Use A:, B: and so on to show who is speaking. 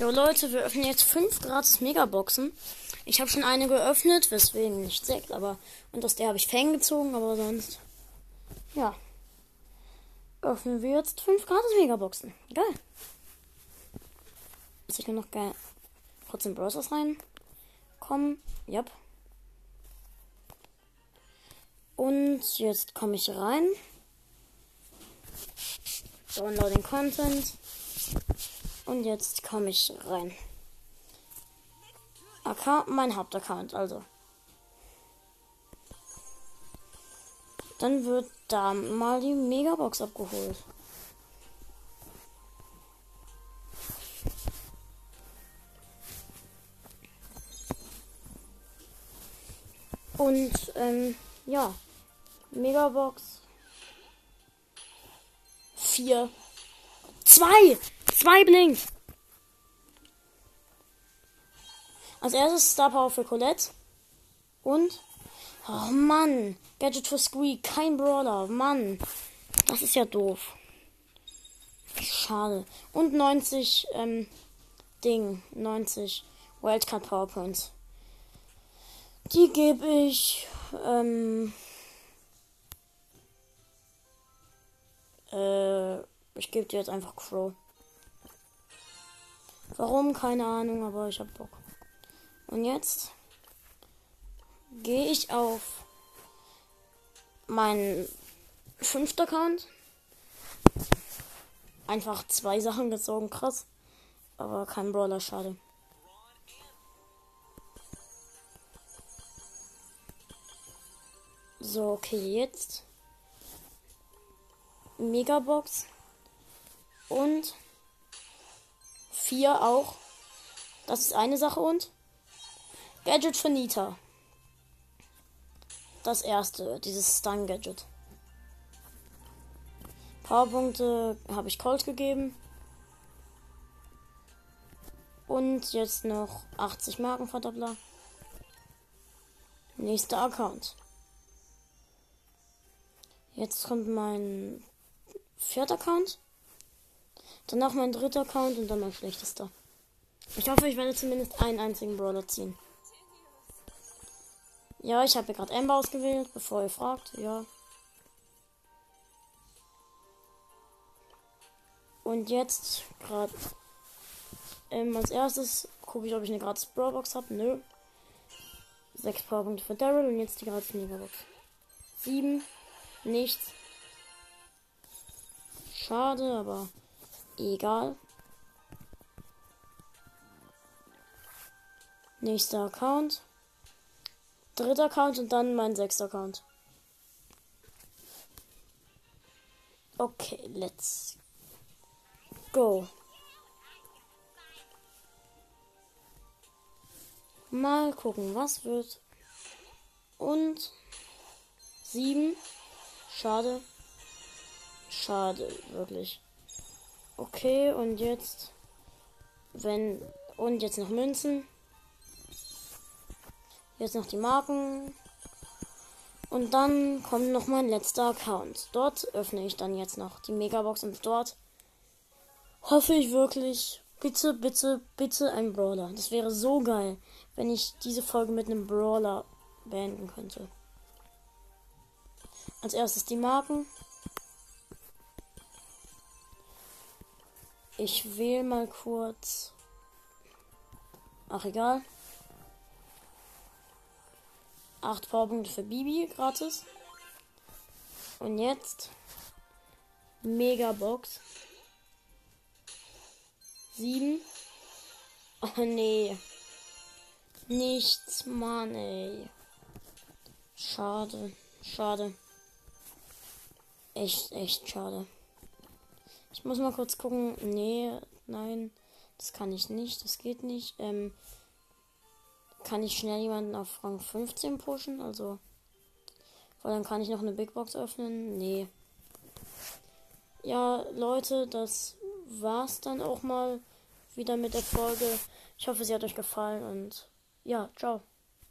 A: Jo Leute, wir öffnen jetzt fünf gratis Megaboxen. Ich habe schon eine geöffnet, weswegen nicht sechs, aber und aus der habe ich Fang gezogen, aber sonst ja. Öffnen wir jetzt fünf gratis Megaboxen. Geil. Muss ich nur noch geil trotzdem Browsers reinkommen? Yep. Und jetzt komme ich rein. Downloading Content. Und jetzt komme ich rein. Account, mein Hauptaccount, also. Dann wird da mal die Megabox abgeholt. Und ähm, ja, Megabox. Vier. Zwei! Zwei Blink! Als erstes Star Power für Colette. Und. Oh Mann! Gadget für Squeak. Kein Brawler. Mann. Das ist ja doof. Schade. Und 90, ähm, Ding. 90 Wildcard Powerpoints. Die gebe ich, ähm, äh, ich gebe dir jetzt einfach Crow. Warum? Keine Ahnung, aber ich hab Bock. Und jetzt gehe ich auf meinen fünften Account. Einfach zwei Sachen gezogen, krass. Aber kein Brawler, schade. So, okay, jetzt Megabox und vier auch. Das ist eine Sache und Gadget für Nita. Das erste, dieses Stun Gadget. Powerpunkte habe ich Colt gegeben. Und jetzt noch 80 Markenverdoppler. Nächster Account. Jetzt kommt mein vierter Account. Danach mein dritter Account und dann mein schlechtester. Ich hoffe, ich werde zumindest einen einzigen Brawler ziehen. Ja, ich habe gerade Amber ausgewählt, bevor ihr fragt. Ja. Und jetzt gerade ähm, als erstes gucke ich, ob ich eine gratis Brawlbox habe. Nö. Sechs Powerpunkte für Daryl und jetzt die gratis Megabox. Sieben. Nichts. Schade, aber egal. Nächster Account. Dritter Account und dann mein sechster Account. Okay, let's go. Mal gucken, was wird. Und sieben. Schade. Schade, wirklich. Okay, und jetzt. Wenn. Und jetzt noch Münzen. Jetzt noch die Marken. Und dann kommt noch mein letzter Account. Dort öffne ich dann jetzt noch die Megabox und dort hoffe ich wirklich, bitte, bitte, bitte ein Brawler. Das wäre so geil, wenn ich diese Folge mit einem Brawler beenden könnte. Als erstes die Marken. Ich wähle mal kurz. Ach, egal. 8 Powerpunkte für Bibi gratis. Und jetzt Megabox. 7. Oh nee. Nichts, Mann, ey. Schade, schade. Echt, echt schade. Ich muss mal kurz gucken. Nee, nein. Das kann ich nicht. Das geht nicht. Ähm, kann ich schnell jemanden auf Rang 15 pushen? Also. Weil dann kann ich noch eine Big Box öffnen. Nee. Ja, Leute, das war's dann auch mal wieder mit der Folge. Ich hoffe, sie hat euch gefallen und ja, ciao.